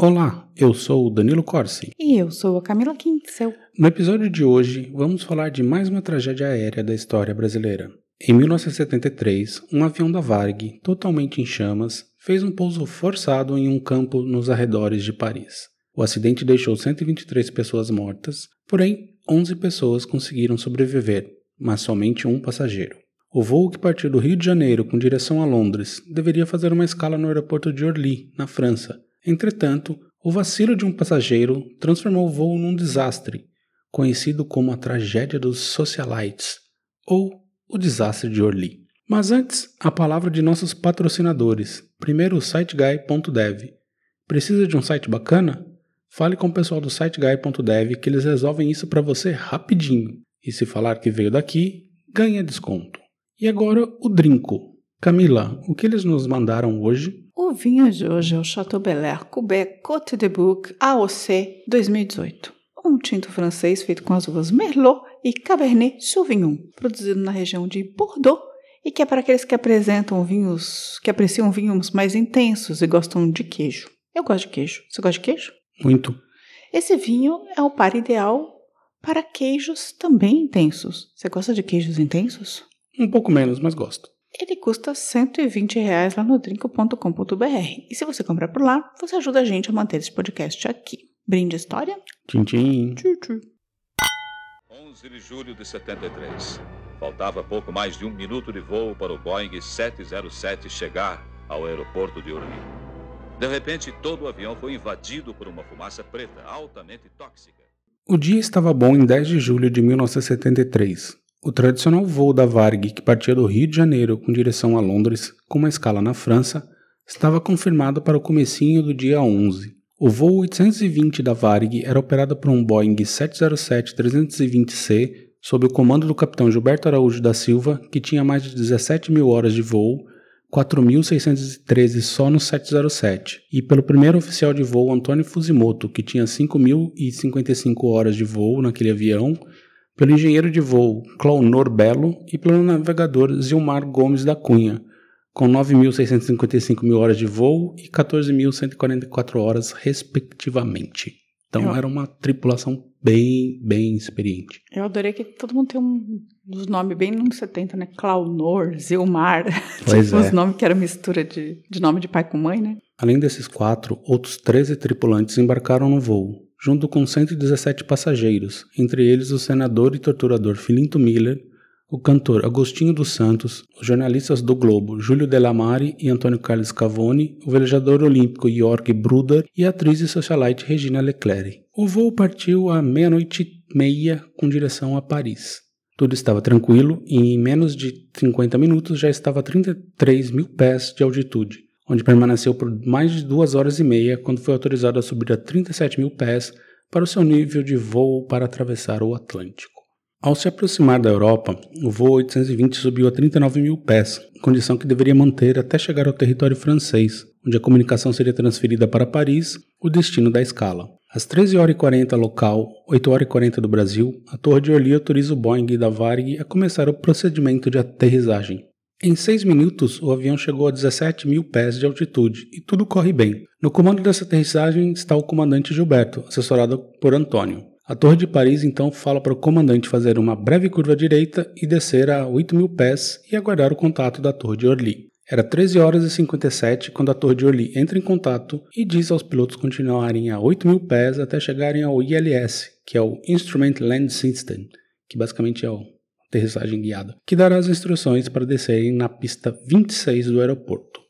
Olá, eu sou o Danilo Corsi. E eu sou a Camila Quintzel. No episódio de hoje, vamos falar de mais uma tragédia aérea da história brasileira. Em 1973, um avião da Varg, totalmente em chamas, fez um pouso forçado em um campo nos arredores de Paris. O acidente deixou 123 pessoas mortas, porém 11 pessoas conseguiram sobreviver, mas somente um passageiro. O voo que partiu do Rio de Janeiro com direção a Londres deveria fazer uma escala no aeroporto de Orly, na França. Entretanto, o vacilo de um passageiro transformou o voo num desastre, conhecido como a tragédia dos socialites, ou o desastre de Orly. Mas antes, a palavra de nossos patrocinadores. Primeiro o siteguy.dev. Precisa de um site bacana? Fale com o pessoal do siteguy.dev que eles resolvem isso para você rapidinho. E se falar que veio daqui, ganha desconto. E agora o Drinco. Camila, o que eles nos mandaram hoje? O vinho de hoje é o Chateau Bel Air Quebec Côte de Bouc AOC 2018. Um tinto francês feito com as uvas Merlot e Cabernet Sauvignon, produzido na região de Bordeaux e que é para aqueles que apresentam vinhos, que apreciam vinhos mais intensos e gostam de queijo. Eu gosto de queijo. Você gosta de queijo? Muito. Esse vinho é o par ideal para queijos também intensos. Você gosta de queijos intensos? Um pouco menos, mas gosto. Ele custa 120 reais lá no drinco.com.br. E se você comprar por lá, você ajuda a gente a manter esse podcast aqui. Brinde história? Tchim, tchim. Tchim, tchim. 11 de julho de 73. Faltava pouco mais de um minuto de voo para o Boeing 707 chegar ao aeroporto de Orly. De repente, todo o avião foi invadido por uma fumaça preta altamente tóxica. O dia estava bom em 10 de julho de 1973. O tradicional voo da Varg, que partia do Rio de Janeiro com direção a Londres, com uma escala na França, estava confirmado para o comecinho do dia 11. O voo 820 da Varg era operado por um Boeing 707-320C sob o comando do capitão Gilberto Araújo da Silva, que tinha mais de 17 mil horas de voo, 4.613 só no 707, e pelo primeiro oficial de voo Antônio Fusimoto, que tinha 5.055 horas de voo naquele avião, pelo engenheiro de voo Clownor Belo e pelo navegador Zilmar Gomes da Cunha, com 9.655 mil horas de voo e 14.144 horas, respectivamente. Então Eu- era uma tripulação bem, bem experiente. Eu adorei que todo mundo tem um dos nomes bem nos 70, né? Claunor, Zilmar. Pois tipo, é. os nomes que era mistura de, de nome de pai com mãe, né? Além desses quatro, outros 13 tripulantes embarcaram no voo, junto com 117 passageiros, entre eles o senador e torturador Filinto Miller, o cantor Agostinho dos Santos, os jornalistas do Globo Júlio Delamare e Antônio Carlos Cavone, o velejador olímpico Jorg Bruder e a atriz e socialite Regina Leclerc. O voo partiu à meia-noite e meia com direção a Paris. Tudo estava tranquilo e em menos de 50 minutos já estava a 33 mil pés de altitude, onde permaneceu por mais de duas horas e meia quando foi autorizado a subir a 37 mil pés para o seu nível de voo para atravessar o Atlântico. Ao se aproximar da Europa, o voo 820 subiu a 39 mil pés, condição que deveria manter até chegar ao território francês, onde a comunicação seria transferida para Paris, o destino da escala. Às 13h40 local, 8h40 do Brasil, a Torre de Orly autoriza o Boeing da Varg a começar o procedimento de aterrissagem. Em seis minutos, o avião chegou a 17 mil pés de altitude e tudo corre bem. No comando dessa aterrissagem está o comandante Gilberto, assessorado por Antônio. A Torre de Paris então fala para o comandante fazer uma breve curva à direita e descer a 8 mil pés e aguardar o contato da Torre de Orly. Era 13 horas e 57 quando a Torre de Orly entra em contato e diz aos pilotos continuarem a 8 mil pés até chegarem ao ILS, que é o Instrument Land System, que basicamente é o aterrissagem guiada, que dará as instruções para descerem na pista 26 do aeroporto.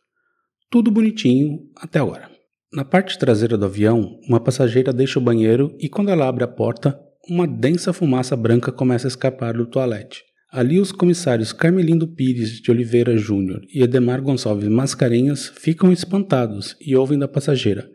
Tudo bonitinho até agora. Na parte traseira do avião, uma passageira deixa o banheiro e quando ela abre a porta, uma densa fumaça branca começa a escapar do toalete. Ali os comissários Carmelindo Pires de Oliveira Júnior e Edemar Gonçalves Mascarenhas ficam espantados e ouvem da passageira.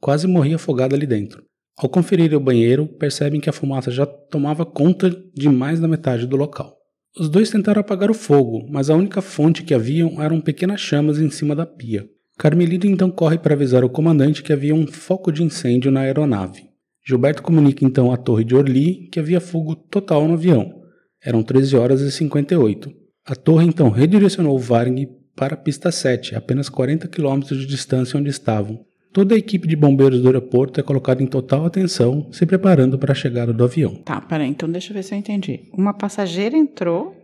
Quase morri afogada ali dentro. Ao conferir o banheiro, percebem que a fumaça já tomava conta de mais da metade do local. Os dois tentaram apagar o fogo, mas a única fonte que haviam eram pequenas chamas em cima da pia. Carmelita então corre para avisar o comandante que havia um foco de incêndio na aeronave. Gilberto comunica então à torre de Orly que havia fogo total no avião. Eram 13 horas e 58. A torre então redirecionou Varg para a pista 7, apenas 40 km de distância onde estavam. Toda a equipe de bombeiros do aeroporto é colocada em total atenção, se preparando para a chegada do avião. Tá, peraí, então deixa eu ver se eu entendi. Uma passageira entrou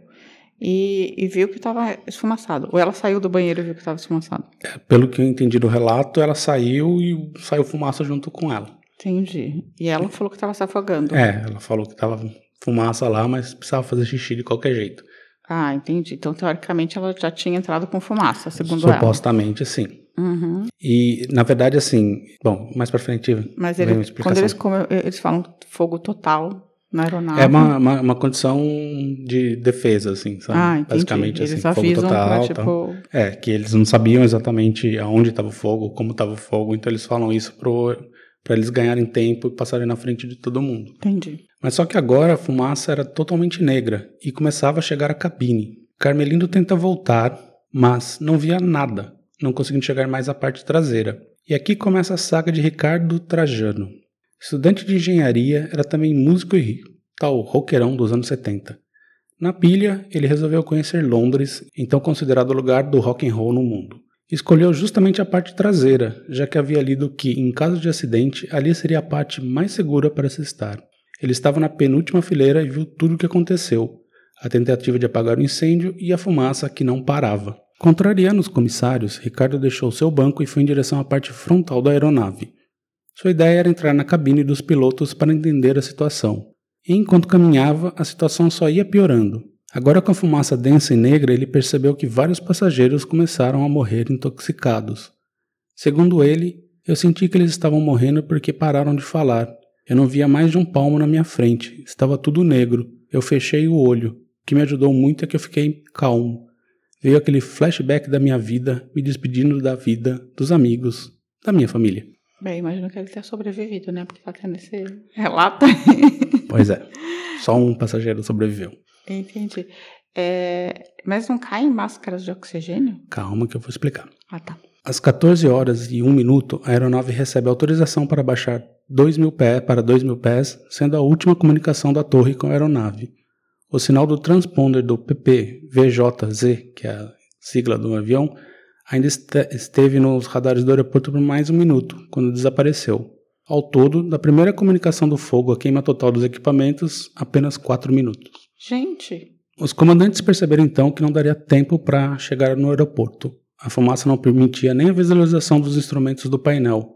e, e viu que estava esfumaçado. Ou ela saiu do banheiro e viu que estava esfumaçado. É, pelo que eu entendi do relato, ela saiu e saiu fumaça junto com ela. Entendi. E ela falou que estava se afogando. É, ela falou que estava fumaça lá, mas precisava fazer xixi de qualquer jeito. Ah, entendi. Então, teoricamente, ela já tinha entrado com fumaça, segundo ela. Supostamente, sim. Uhum. E, na verdade, assim, bom, mais pra frente. Mas ele, quando eles, come- eles falam fogo total na aeronave. É uma, uma, uma condição de defesa, assim, sabe? Ah, entendi. Basicamente, eles assim, fogo total. pra, tipo... É, que eles não sabiam exatamente aonde estava o fogo, como estava o fogo, então eles falam isso pro, pra eles ganharem tempo e passarem na frente de todo mundo. Entendi. Mas só que agora a fumaça era totalmente negra e começava a chegar à cabine. Carmelindo tenta voltar, mas não via nada, não conseguindo chegar mais à parte traseira. E aqui começa a saga de Ricardo Trajano. Estudante de engenharia, era também músico e tal roqueirão dos anos 70. Na pilha, ele resolveu conhecer Londres, então considerado o lugar do rock and roll no mundo. Escolheu justamente a parte traseira, já que havia lido que, em caso de acidente, ali seria a parte mais segura para se estar. Ele estava na penúltima fileira e viu tudo o que aconteceu: a tentativa de apagar o incêndio e a fumaça que não parava. Contrariando os comissários, Ricardo deixou seu banco e foi em direção à parte frontal da aeronave. Sua ideia era entrar na cabine dos pilotos para entender a situação. E enquanto caminhava, a situação só ia piorando. Agora, com a fumaça densa e negra, ele percebeu que vários passageiros começaram a morrer intoxicados. Segundo ele, eu senti que eles estavam morrendo porque pararam de falar. Eu não via mais de um palmo na minha frente, estava tudo negro. Eu fechei o olho. O que me ajudou muito é que eu fiquei calmo. Veio aquele flashback da minha vida, me despedindo da vida, dos amigos, da minha família. Bem, imagino que ele tenha sobrevivido, né? Porque tá tendo esse relato. Pois é, só um passageiro sobreviveu. Entendi. É, Mas não caem máscaras de oxigênio? Calma que eu vou explicar. Ah, tá. Às 14 horas e 1 minuto, a aeronave recebe autorização para baixar 2 mil pés para 2 mil pés, sendo a última comunicação da torre com a aeronave. O sinal do transponder do PPVJZ, que é a sigla do avião, ainda este- esteve nos radares do aeroporto por mais um minuto, quando desapareceu. Ao todo, da primeira comunicação do fogo à queima total dos equipamentos, apenas 4 minutos. Gente, Os comandantes perceberam então que não daria tempo para chegar no aeroporto. A fumaça não permitia nem a visualização dos instrumentos do painel.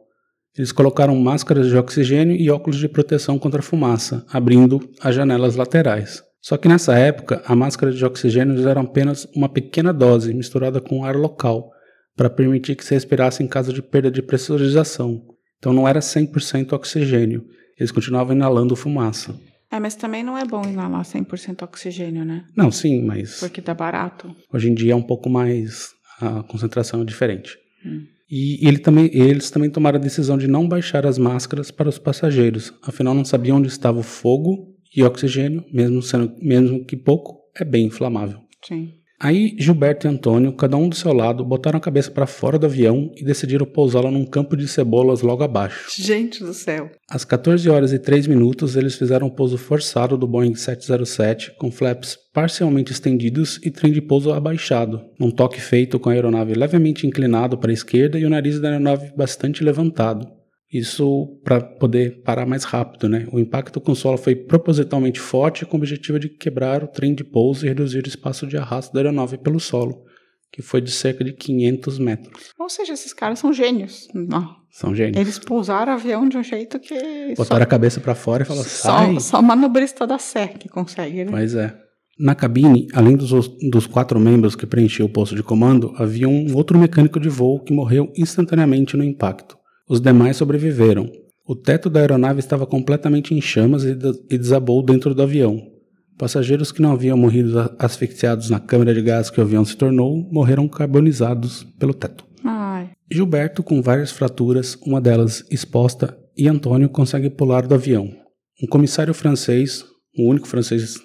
Eles colocaram máscaras de oxigênio e óculos de proteção contra a fumaça, abrindo as janelas laterais. Só que nessa época, a máscara de oxigênio era apenas uma pequena dose misturada com ar local, para permitir que se respirasse em caso de perda de pressurização. Então não era 100% oxigênio. Eles continuavam inalando fumaça. é, mas também não é bom inalar 100% oxigênio, né? Não, sim, mas Porque dá barato. Hoje em dia é um pouco mais a concentração é diferente. Hum. E ele também, eles também tomaram a decisão de não baixar as máscaras para os passageiros, afinal não sabiam onde estava o fogo e oxigênio, mesmo sendo mesmo que pouco, é bem inflamável. Sim. Aí Gilberto e Antônio, cada um do seu lado, botaram a cabeça para fora do avião e decidiram pousá-la num campo de cebolas logo abaixo. Gente do céu. Às 14 horas e 3 minutos, eles fizeram um pouso forçado do Boeing 707, com flaps parcialmente estendidos e trem de pouso abaixado, num toque feito com a aeronave levemente inclinado para a esquerda e o nariz da aeronave bastante levantado. Isso para poder parar mais rápido, né? O impacto com o solo foi propositalmente forte com o objetivo de quebrar o trem de pouso e reduzir o espaço de arrasto da aeronave pelo solo, que foi de cerca de 500 metros. Ou seja, esses caras são gênios. Não. São gênios. Eles pousaram o avião de um jeito que. Botaram a cabeça para fora e falaram, só, sai! só, só manobrista da Sé que consegue, né? Pois é. Na cabine, além dos, dos quatro membros que preenchiam o posto de comando, havia um outro mecânico de voo que morreu instantaneamente no impacto. Os demais sobreviveram. O teto da aeronave estava completamente em chamas e, de- e desabou dentro do avião. Passageiros que não haviam morrido asfixiados na câmara de gás que o avião se tornou morreram carbonizados pelo teto. Ai. Gilberto, com várias fraturas, uma delas exposta, e Antônio consegue pular do avião. Um comissário francês, o único francês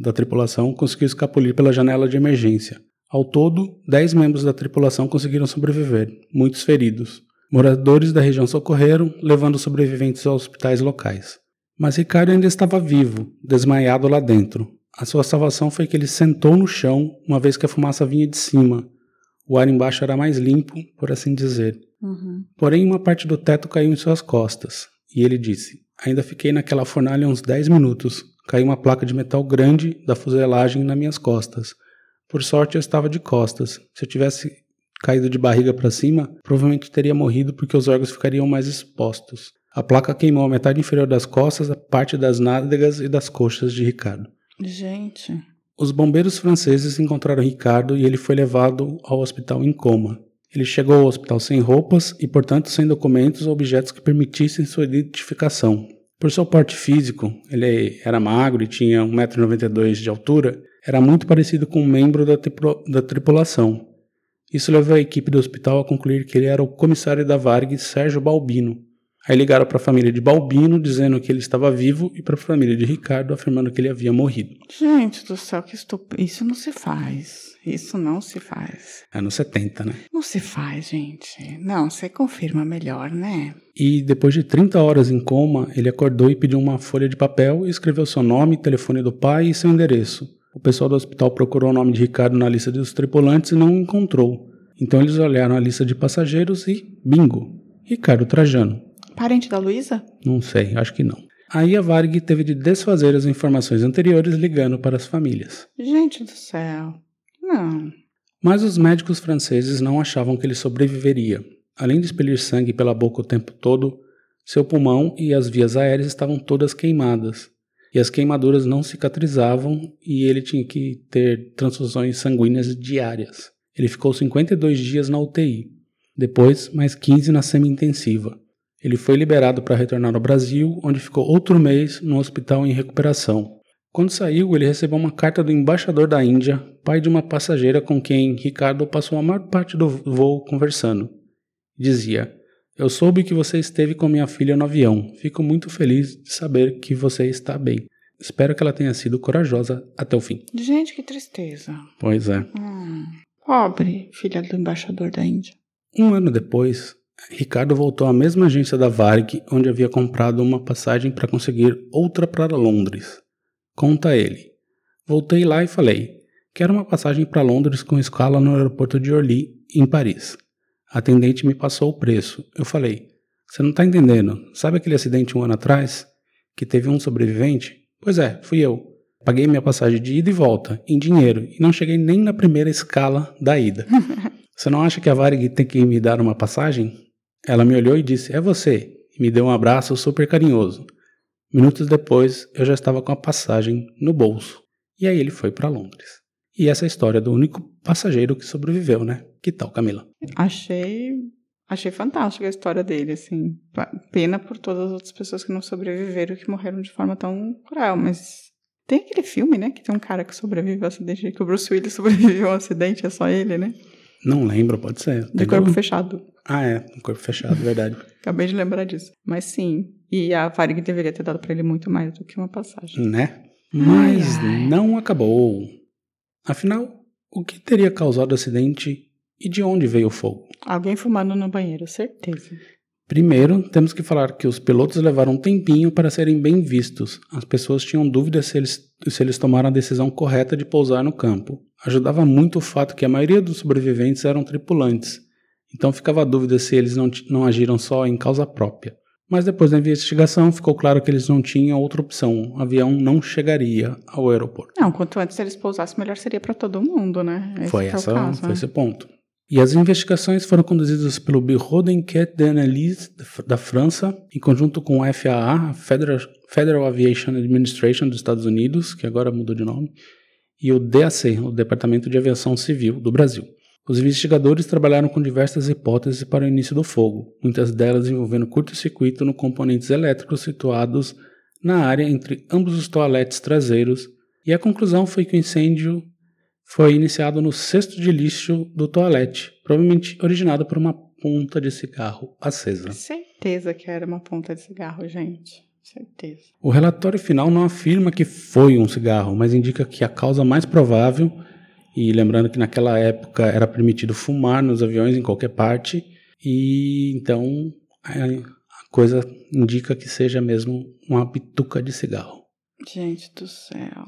da tripulação conseguiu escapulir pela janela de emergência. Ao todo, 10 membros da tripulação conseguiram sobreviver, muitos feridos. Moradores da região socorreram, levando os sobreviventes aos hospitais locais. Mas Ricardo ainda estava vivo, desmaiado lá dentro. A sua salvação foi que ele sentou no chão, uma vez que a fumaça vinha de cima. O ar embaixo era mais limpo, por assim dizer. Uhum. Porém, uma parte do teto caiu em suas costas. E ele disse: Ainda fiquei naquela fornalha uns 10 minutos. Caiu uma placa de metal grande da fuselagem nas minhas costas. Por sorte, eu estava de costas. Se eu tivesse caído de barriga para cima, provavelmente teria morrido porque os órgãos ficariam mais expostos. A placa queimou a metade inferior das costas, a parte das nádegas e das coxas de Ricardo. Gente. Os bombeiros franceses encontraram Ricardo e ele foi levado ao hospital em coma. Ele chegou ao hospital sem roupas e, portanto, sem documentos ou objetos que permitissem sua identificação. Por seu porte físico, ele era magro e tinha 1,92m de altura, era muito parecido com um membro da, da tripulação. Isso levou a equipe do hospital a concluir que ele era o comissário da Varg, Sérgio Balbino, Aí ligaram para a família de Balbino dizendo que ele estava vivo e para a família de Ricardo afirmando que ele havia morrido. Gente do céu, que estou... isso não se faz. Isso não se faz. É nos 70, né? Não se faz, gente. Não, você confirma melhor, né? E depois de 30 horas em coma, ele acordou e pediu uma folha de papel e escreveu seu nome, telefone do pai e seu endereço. O pessoal do hospital procurou o nome de Ricardo na lista dos tripulantes e não encontrou. Então eles olharam a lista de passageiros e bingo! Ricardo Trajano. Parente da Luísa? Não sei, acho que não. Aí a Varg teve de desfazer as informações anteriores ligando para as famílias. Gente do céu. Não. Mas os médicos franceses não achavam que ele sobreviveria. Além de expelir sangue pela boca o tempo todo, seu pulmão e as vias aéreas estavam todas queimadas. E as queimaduras não cicatrizavam e ele tinha que ter transfusões sanguíneas diárias. Ele ficou 52 dias na UTI, depois mais 15 na semi-intensiva. Ele foi liberado para retornar ao Brasil, onde ficou outro mês no hospital em recuperação. Quando saiu, ele recebeu uma carta do embaixador da Índia, pai de uma passageira com quem Ricardo passou a maior parte do voo conversando. Dizia: Eu soube que você esteve com minha filha no avião. Fico muito feliz de saber que você está bem. Espero que ela tenha sido corajosa até o fim. Gente, que tristeza. Pois é. Hum, pobre filha do embaixador da Índia. Um ano depois, Ricardo voltou à mesma agência da Varg, onde havia comprado uma passagem para conseguir outra para Londres. Conta ele. Voltei lá e falei: Quero uma passagem para Londres com escala no aeroporto de Orly, em Paris. A atendente me passou o preço. Eu falei: Você não está entendendo. Sabe aquele acidente um ano atrás? Que teve um sobrevivente? Pois é, fui eu. Paguei minha passagem de ida e volta, em dinheiro, e não cheguei nem na primeira escala da ida. Você não acha que a Varig tem que me dar uma passagem? Ela me olhou e disse: É você, e me deu um abraço super carinhoso. Minutos depois, eu já estava com a passagem no bolso. E aí ele foi para Londres. E essa é a história do único passageiro que sobreviveu, né? Que tal, Camila? Achei, achei fantástica a história dele, assim. Pena por todas as outras pessoas que não sobreviveram, que morreram de forma tão cruel, mas tem aquele filme, né, que tem um cara que sobrevive ao acidente, que o Bruce Willis sobreviveu ao acidente, é só ele, né? Não lembro, pode ser. De corpo fechado. Ah, é, um corpo fechado, verdade. Acabei de lembrar disso. Mas sim, e a Varig deveria ter dado para ele muito mais do que uma passagem. Né? Mas ai, ai. não acabou. Afinal, o que teria causado o acidente e de onde veio o fogo? Alguém fumando no banheiro, certeza. Primeiro, temos que falar que os pilotos levaram um tempinho para serem bem vistos. As pessoas tinham dúvidas se eles, se eles tomaram a decisão correta de pousar no campo. Ajudava muito o fato que a maioria dos sobreviventes eram tripulantes, então ficava a dúvida se eles não, não agiram só em causa própria. Mas depois da investigação ficou claro que eles não tinham outra opção. O avião não chegaria ao aeroporto. Não, quanto antes eles pousassem, melhor seria para todo mundo, né? Esse foi, essa, caso, foi né? esse ponto. E as investigações foram conduzidas pelo Bureau d'Enquête d'Analyse da França, em conjunto com o FAA, Federal, Federal Aviation Administration dos Estados Unidos, que agora mudou de nome, e o DAC, o Departamento de Aviação Civil do Brasil. Os investigadores trabalharam com diversas hipóteses para o início do fogo, muitas delas envolvendo curto-circuito no componentes elétricos situados na área entre ambos os toaletes traseiros, e a conclusão foi que o incêndio foi iniciado no cesto de lixo do toalete, provavelmente originado por uma ponta de cigarro acesa. Certeza que era uma ponta de cigarro, gente. certeza. O relatório final não afirma que foi um cigarro, mas indica que a causa mais provável, e lembrando que naquela época era permitido fumar nos aviões em qualquer parte, e então a coisa indica que seja mesmo uma bituca de cigarro. Gente do céu.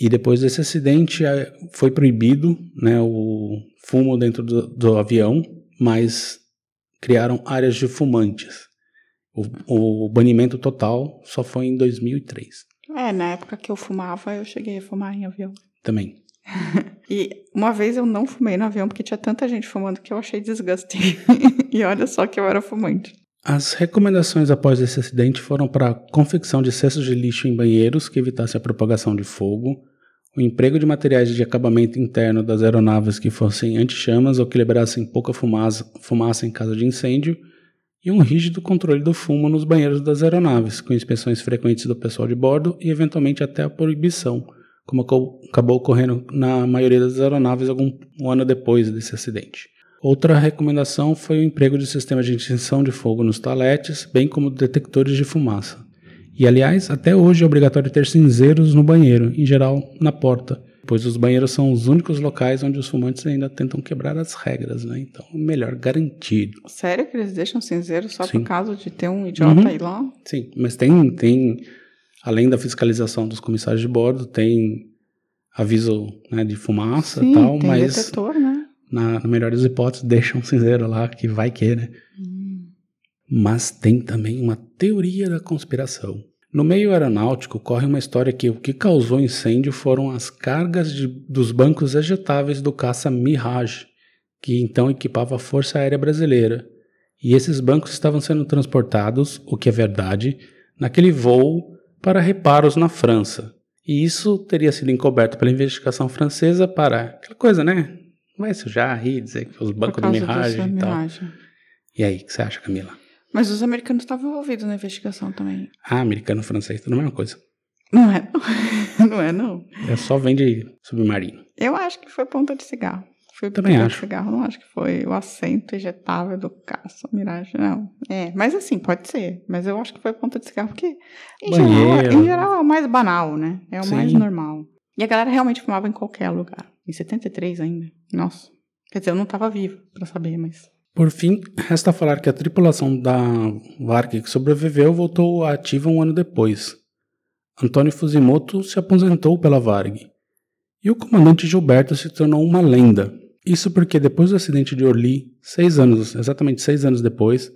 E depois desse acidente foi proibido né, o fumo dentro do, do avião, mas criaram áreas de fumantes. O, o, banimento total só foi em 2003. É, na época que eu fumava, eu cheguei a fumar em avião. Também. e uma vez eu não fumei no avião porque tinha tanta gente fumando que eu achei desgaste. e olha só que eu era fumante. As recomendações após esse acidente foram para a confecção de cestos de lixo em banheiros que evitasse a propagação de fogo, o emprego de materiais de acabamento interno das aeronaves que fossem anti-chamas ou que liberassem pouca fumaça, fumaça em caso de incêndio, e um rígido controle do fumo nos banheiros das aeronaves, com inspeções frequentes do pessoal de bordo e eventualmente até a proibição, como acabou ocorrendo na maioria das aeronaves algum um ano depois desse acidente. Outra recomendação foi o emprego de sistemas de extinção de fogo nos toaletes, bem como detectores de fumaça. E aliás, até hoje é obrigatório ter cinzeiros no banheiro, em geral na porta, pois os banheiros são os únicos locais onde os fumantes ainda tentam quebrar as regras, né? Então, melhor garantido. Sério que eles deixam cinzeiro só Sim. por causa de ter um idiota uhum. aí lá? Sim, mas tem, tem, além da fiscalização dos comissários de bordo, tem aviso né, de fumaça e tal, tem mas detector, né? na, na melhor das hipóteses, deixa um cinzeiro lá que vai que, né? Hum. Mas tem também uma teoria da conspiração. No meio aeronáutico corre uma história que o que causou incêndio foram as cargas de, dos bancos ejetáveis do caça Mirage, que então equipava a Força Aérea Brasileira. E esses bancos estavam sendo transportados, o que é verdade, naquele voo para reparos na França. E isso teria sido encoberto pela investigação francesa para aquela coisa, né? vai sujar, rir, dizer que os bancos de miragem e tal. Miragem. E aí, o que você acha, Camila? Mas os americanos estavam envolvidos na investigação também. Ah, americano francês, tudo a mesma coisa. Não é, não. não é, não. É só vende submarino. Eu acho que foi ponta de cigarro. Foi Também acho. de cigarro, não acho que foi o assento ejetável do caça miragem, não. É, mas assim, pode ser. Mas eu acho que foi ponta de cigarro, porque em, geral, em geral, é o mais banal, né? É o Sim. mais normal. E a galera realmente fumava em qualquer lugar. Em 73 ainda. Nossa. Quer dizer, eu não estava vivo para saber, mas. Por fim, resta falar que a tripulação da Varg que sobreviveu voltou ativa um ano depois. Antônio Fuzimoto se aposentou pela Varg. E o comandante Gilberto se tornou uma lenda. Isso porque depois do acidente de Orly, seis anos, exatamente seis anos depois,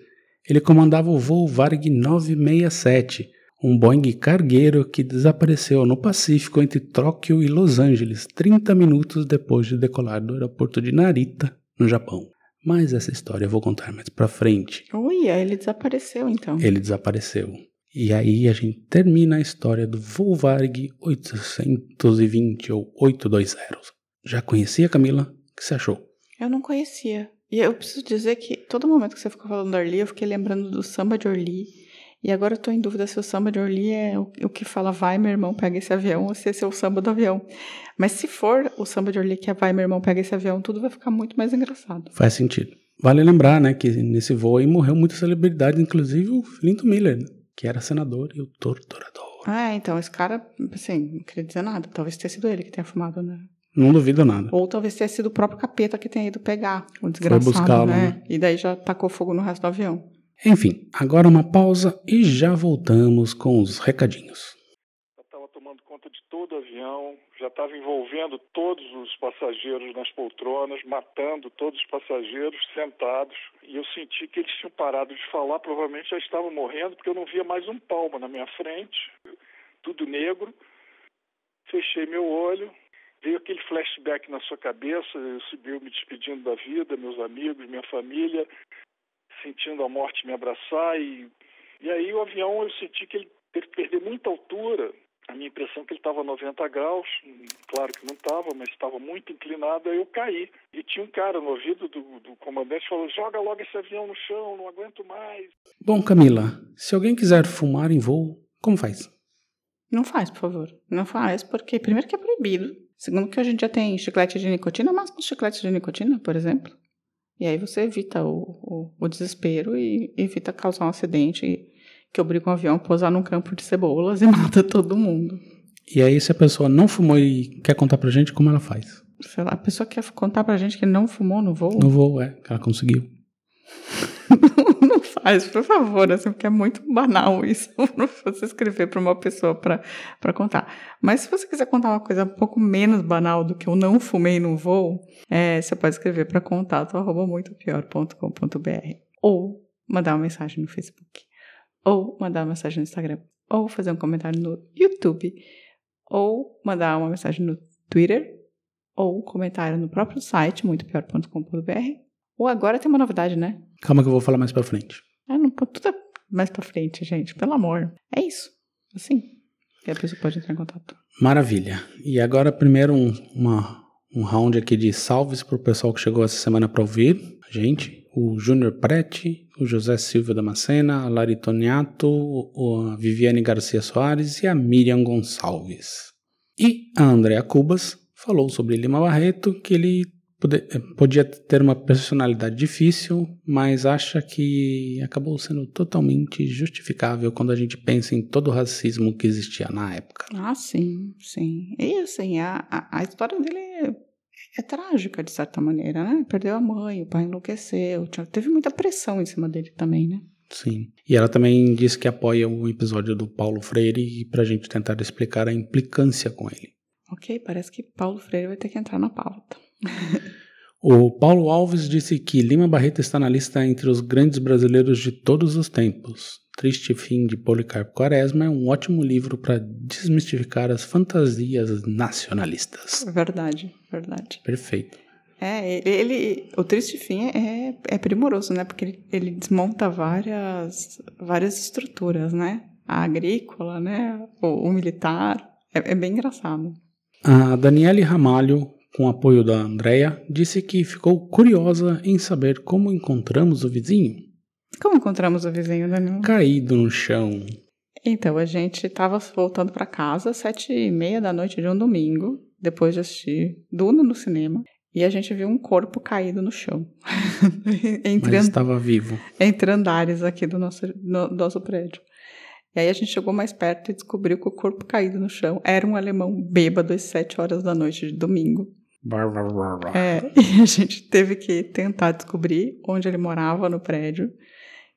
ele comandava o voo Varg 967, um Boeing cargueiro que desapareceu no Pacífico entre Tóquio e Los Angeles 30 minutos depois de decolar do aeroporto de Narita, no Japão. Mas essa história eu vou contar mais pra frente. Ui, ele desapareceu então. Ele desapareceu. E aí a gente termina a história do Volvarg 820 ou 820. Já conhecia, Camila? O que você achou? Eu não conhecia. E eu preciso dizer que todo momento que você ficou falando do Orly, eu fiquei lembrando do samba de Orly e agora eu tô em dúvida se o samba de Orly é o, que fala vai, meu irmão, pega esse avião, ou se esse é o samba do avião. Mas se for o samba de Orly que é vai, meu irmão, pega esse avião, tudo vai ficar muito mais engraçado. Faz sentido. Vale lembrar, né, que nesse voo aí morreu muita celebridade, inclusive o Flinto Miller, né, que era senador e o torturador. Ah, então esse cara, assim, não queria dizer nada. Talvez tenha sido ele que tenha fumado, né? Não duvido nada. Ou talvez tenha sido o próprio capeta que tenha ido pegar o desgraçado, Foi né? né? E daí já tacou fogo no resto do avião. Enfim, agora uma pausa e já voltamos com os recadinhos. Eu estava tomando conta de todo o avião, já estava envolvendo todos os passageiros nas poltronas, matando todos os passageiros sentados. E eu senti que eles tinham parado de falar, provavelmente já estavam morrendo, porque eu não via mais um palmo na minha frente, tudo negro. Fechei meu olho, veio aquele flashback na sua cabeça, eu subi me despedindo da vida, meus amigos, minha família, sentindo a morte me abraçar e, e aí o avião eu senti que ele teve que perder muita altura. A minha impressão é que ele estava a 90 graus, claro que não estava, mas estava muito inclinado, aí eu caí. E tinha um cara no ouvido do, do comandante falou: joga logo esse avião no chão, não aguento mais. Bom, Camila, se alguém quiser fumar em voo, como faz? Não faz, por favor. Não faz, porque primeiro que é proibido. Segundo que a gente já tem chiclete de nicotina, mas com chiclete de nicotina, por exemplo. E aí você evita o, o, o desespero e evita causar um acidente que obriga um avião a pousar num campo de cebolas e mata todo mundo. E aí, se a pessoa não fumou e quer contar pra gente, como ela faz? Sei lá, a pessoa quer contar pra gente que não fumou no voo? No voo, é, que ela conseguiu. faz, por favor, assim, porque é muito banal isso, você escrever para uma pessoa para contar. Mas se você quiser contar uma coisa um pouco menos banal do que eu não fumei no voo, é, você pode escrever para contato arroba muitopior.com.br ou mandar uma mensagem no Facebook, ou mandar uma mensagem no Instagram, ou fazer um comentário no YouTube, ou mandar uma mensagem no Twitter, ou um comentário no próprio site muitopior.com.br ou agora tem uma novidade, né? Calma que eu vou falar mais pra frente. É, não, tudo é mais pra frente, gente. Pelo amor. É isso. Assim. E a pessoa pode entrar em contato. Maravilha. E agora, primeiro, um, uma, um round aqui de salves pro pessoal que chegou essa semana pra ouvir a gente. O Júnior Prete, o José Silva Damascena, a Lari Toniato, a Viviane Garcia Soares e a Miriam Gonçalves. E a Andrea Cubas falou sobre Lima Barreto, que ele podia ter uma personalidade difícil, mas acha que acabou sendo totalmente justificável quando a gente pensa em todo o racismo que existia na época. Ah, sim, sim. E assim, a, a, a história dele é, é, trágica, de certa maneira, né? Perdeu a mãe, o pai enlouqueceu, tinha, teve muita pressão em cima dele também, né? Sim. E ela também disse que apoia o episódio do Paulo Freire para a gente tentar explicar a implicância com ele. Ok, parece que Paulo Freire vai ter que entrar na pauta. O Paulo Alves disse que Lima Barreto está na lista entre os grandes brasileiros de todos os tempos. Triste Fim de Policarpo Quaresma é um ótimo livro para desmistificar as fantasias nacionalistas. Verdade, verdade. Perfeito. É, ele, o Triste Fim é, é primoroso, né? Porque ele, ele desmonta várias, várias estruturas, né? A agrícola, né? O, o militar. É, é bem engraçado. A Daniele Ramalho com apoio da Andrea, disse que ficou curiosa em saber como encontramos o vizinho. Como encontramos o vizinho, Daniel? Caído no chão. Então, a gente estava voltando para casa às sete e meia da noite de um domingo, depois de assistir Duna no cinema, e a gente viu um corpo caído no chão. entre Mas estava vivo. Entre andares aqui do nosso, no, do nosso prédio. E aí a gente chegou mais perto e descobriu que o corpo caído no chão era um alemão bêbado às sete horas da noite de domingo. É, e a gente teve que tentar descobrir onde ele morava no prédio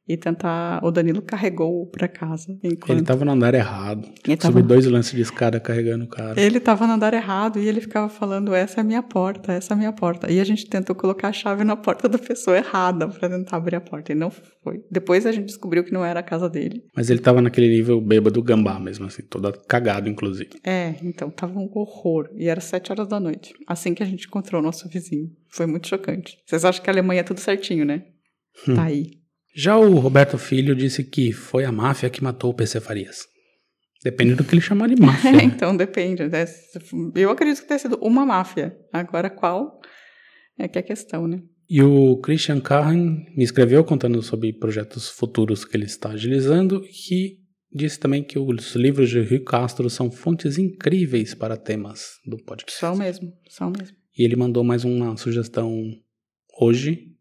e tentar. O Danilo carregou para casa. Enquanto... Ele tava no andar errado. Ele tava... dois lances de escada carregando o cara. Ele tava no andar errado e ele ficava falando: essa é a minha porta, essa é a minha porta. E a gente tentou colocar a chave na porta da pessoa errada para tentar abrir a porta. E não foi. Depois a gente descobriu que não era a casa dele. Mas ele tava naquele nível bêbado gambá mesmo, assim, todo cagado, inclusive. É, então tava um horror. E era sete horas da noite. Assim que a gente encontrou o nosso vizinho. Foi muito chocante. Vocês acham que a Alemanha é tudo certinho, né? Hum. Tá aí. Já o Roberto Filho disse que foi a máfia que matou o PC Farias. Depende do que ele chamar de máfia. né? então depende. Né? Eu acredito que tenha sido uma máfia. Agora qual é que é a questão, né? E o Christian Carran me escreveu contando sobre projetos futuros que ele está agilizando e disse também que os livros de Rio Castro são fontes incríveis para temas do podcast. São mesmo, são mesmo. E ele mandou mais uma sugestão hoje,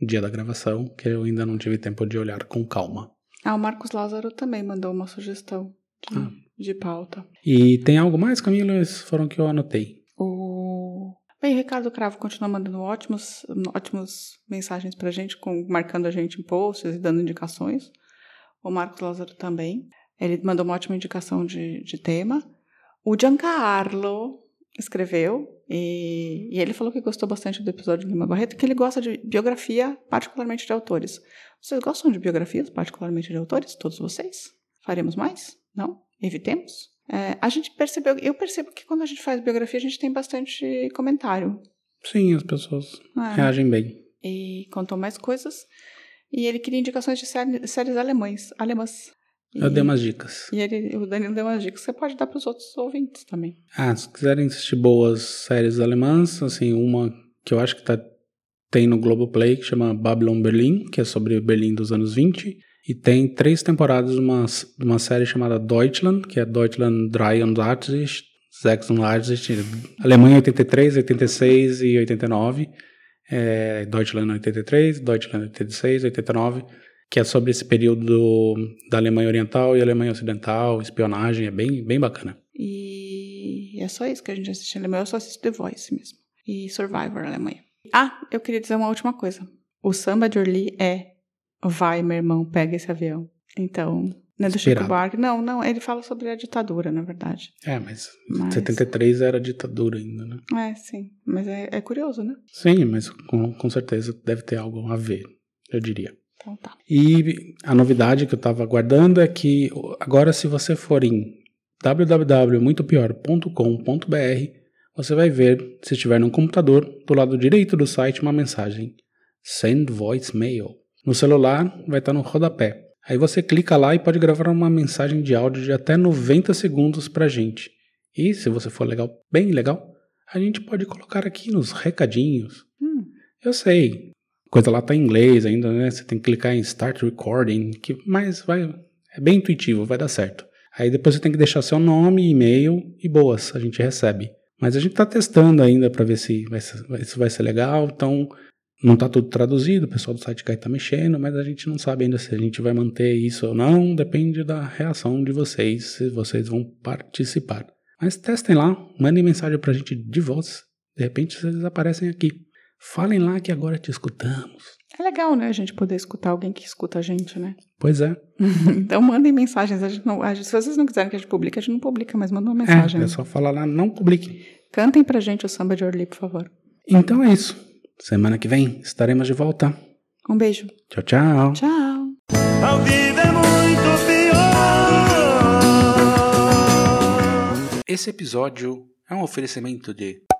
dia da gravação, que eu ainda não tive tempo de olhar com calma. Ah, o Marcos Lázaro também mandou uma sugestão de, ah. de pauta. E tem algo mais, Camila? Esses foram que eu anotei. O... Bem, o Ricardo Cravo continua mandando ótimos, ótimos mensagens pra gente, com, marcando a gente em posts e dando indicações. O Marcos Lázaro também. Ele mandou uma ótima indicação de, de tema. O Giancarlo escreveu e, e, ele falou que gostou bastante do episódio de Lima Barreto, que ele gosta de biografia, particularmente de autores. Vocês gostam de biografias, particularmente de autores? Todos vocês? Faremos mais? Não? Evitemos? É, a gente percebeu, eu percebo que quando a gente faz biografia, a gente tem bastante comentário. Sim, as pessoas é. reagem bem. E contou mais coisas. E ele queria indicações de séries, séries alemães, alemãs. Eu dei umas dicas. E ele, o Danilo deu umas dicas. Você pode dar para os outros ouvintes também. Ah, se quiserem assistir boas séries alemãs, assim, uma que eu acho que tá, tem no Globoplay, que chama Babylon Berlin, que é sobre Berlim dos anos 20. E tem três temporadas de uma, de uma série chamada Deutschland, que é Deutschland 83, 86, Alemanha 83, 86 e 89. É, Deutschland 83, Deutschland 86, 89 que é sobre esse período da Alemanha Oriental e Alemanha Ocidental, espionagem, é bem, bem bacana. E é só isso que a gente assiste em Alemanha. Eu só assisto The Voice mesmo. E Survivor Alemanha. Ah, eu queria dizer uma última coisa. O samba de Orly é vai, meu irmão, pega esse avião. Então, não é do Chico Inspirado. Buarque. Não, não, ele fala sobre a ditadura, na verdade. É, mas, Mas- 73 era ditadura ainda, né? É, sim. Mas é, é curioso, né? Sim, mas com, com certeza deve ter algo a ver, eu diria. Então tá. E a novidade que eu estava aguardando é que agora se você for em www.muitopior.com.br, você vai ver, se estiver no computador, do lado direito do site uma mensagem Send Voicemail. No celular vai estar no rodapé. Aí você clica lá e pode gravar uma mensagem de áudio de até 90 segundos pra gente. E se você for legal, bem legal, a gente pode colocar aqui nos recadinhos. Hum. Eu sei, coisa lá tá em inglês ainda, né? Você tem que clicar em Start Recording, que, mas vai, é bem intuitivo, vai dar certo. Aí depois você tem que deixar seu nome, e-mail e boas, a gente recebe. Mas a gente tá testando ainda para ver se vai, ser, se vai ser legal, então não tá tudo traduzido, o pessoal do site Guy tá mexendo, mas a gente não sabe ainda se a gente vai manter isso ou não, depende da reação de vocês, se vocês vão participar. Mas testem lá, mandem mensagem pra gente de voz, de repente vocês aparecem aqui. Falem lá que agora te escutamos. É legal, né? A gente poder escutar alguém que escuta a gente, né? Pois é, então mandem mensagens. A gente não, a gente- se vocês não quiserem que a gente publique, a gente não publica, mas manda uma mensagem. é, é só falar lá, não publiquem. Cantem pra gente o samba de Orly, por favor. Então é isso. Semana que vem estaremos de volta. Um beijo. Tchau, tchau. Tchau. A vida é muito pior. Esse episódio é um oferecimento de